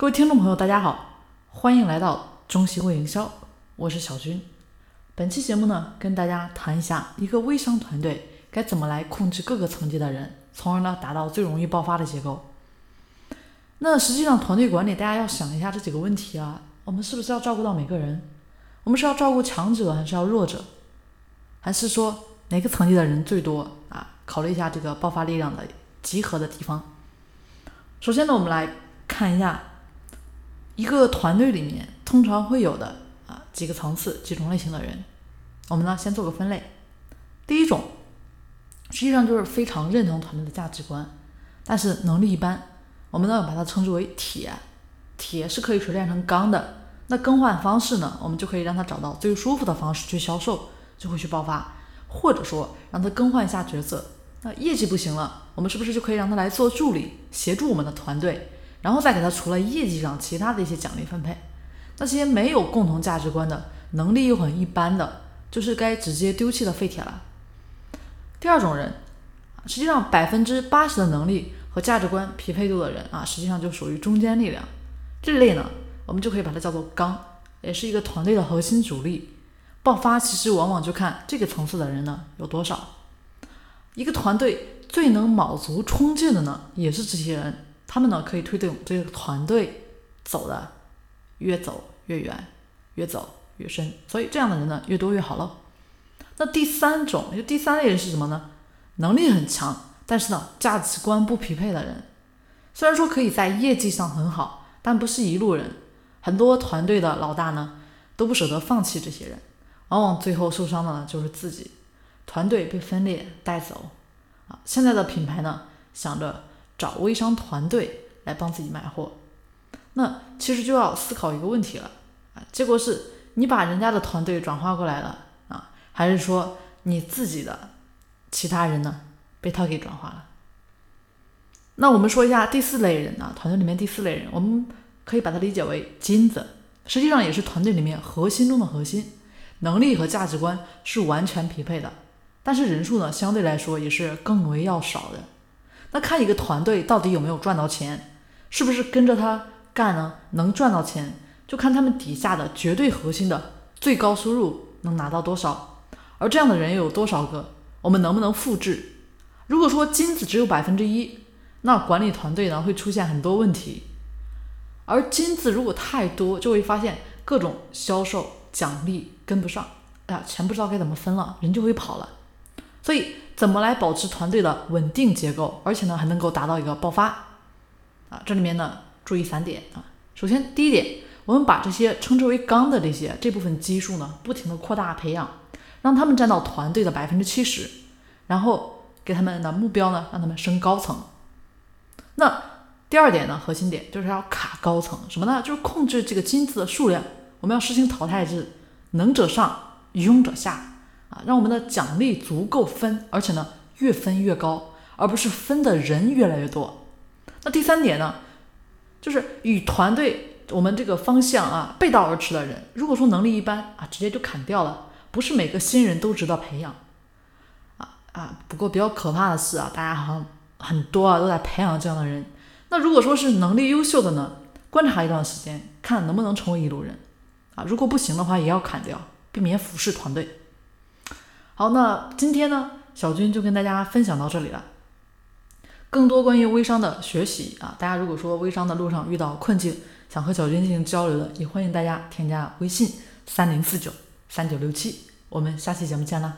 各位听众朋友，大家好，欢迎来到中西微营销，我是小军。本期节目呢，跟大家谈一下一个微商团队该怎么来控制各个层级的人，从而呢达到最容易爆发的结构。那实际上团队管理，大家要想一下这几个问题啊，我们是不是要照顾到每个人？我们是要照顾强者还是要弱者？还是说哪个层级的人最多啊？考虑一下这个爆发力量的集合的地方。首先呢，我们来看一下。一个团队里面通常会有的啊几个层次、几种类型的人，我们呢先做个分类。第一种，实际上就是非常认同团队的价值观，但是能力一般，我们呢把它称之为铁。铁是可以锤炼成钢的，那更换方式呢，我们就可以让他找到最舒服的方式去销售，就会去爆发。或者说让他更换一下角色，那业绩不行了，我们是不是就可以让他来做助理，协助我们的团队？然后再给他除了业绩上其他的一些奖励分配，那些没有共同价值观的能力又很一般的，就是该直接丢弃的废铁了。第二种人，实际上百分之八十的能力和价值观匹配度的人啊，实际上就属于中坚力量。这类呢，我们就可以把它叫做刚，也是一个团队的核心主力。爆发其实往往就看这个层次的人呢有多少。一个团队最能卯足冲劲的呢，也是这些人。他们呢可以推动这个团队走的越走越远，越走越深，所以这样的人呢越多越好喽。那第三种，就第三类人是什么呢？能力很强，但是呢价值观不匹配的人。虽然说可以在业绩上很好，但不是一路人。很多团队的老大呢都不舍得放弃这些人，往往最后受伤的呢就是自己，团队被分裂带走啊。现在的品牌呢想着。找微商团队来帮自己卖货，那其实就要思考一个问题了啊，结果是你把人家的团队转化过来了啊，还是说你自己的其他人呢被他给转化了？那我们说一下第四类人啊，团队里面第四类人，我们可以把它理解为金子，实际上也是团队里面核心中的核心，能力和价值观是完全匹配的，但是人数呢相对来说也是更为要少的。那看一个团队到底有没有赚到钱，是不是跟着他干呢？能赚到钱，就看他们底下的绝对核心的最高收入能拿到多少。而这样的人又有多少个？我们能不能复制？如果说金子只有百分之一，那管理团队呢会出现很多问题。而金子如果太多，就会发现各种销售奖励跟不上，哎呀，钱不知道该怎么分了，人就会跑了。所以。怎么来保持团队的稳定结构，而且呢还能够达到一个爆发啊？这里面呢注意三点啊。首先第一点，我们把这些称之为刚的这些这部分基数呢，不停的扩大培养，让他们占到团队的百分之七十，然后给他们的目标呢，让他们升高层。那第二点呢，核心点就是要卡高层，什么呢？就是控制这个金子的数量，我们要实行淘汰制，能者上，庸者下。啊，让我们的奖励足够分，而且呢越分越高，而不是分的人越来越多。那第三点呢，就是与团队我们这个方向啊背道而驰的人，如果说能力一般啊，直接就砍掉了。不是每个新人都值得培养。啊啊，不过比较可怕的是啊，大家好像很多啊都在培养这样的人。那如果说是能力优秀的呢，观察一段时间，看能不能成为一路人。啊，如果不行的话，也要砍掉，避免腐蚀团队。好，那今天呢，小军就跟大家分享到这里了。更多关于微商的学习啊，大家如果说微商的路上遇到困境，想和小军进行交流的，也欢迎大家添加微信三零四九三九六七，我们下期节目见啦。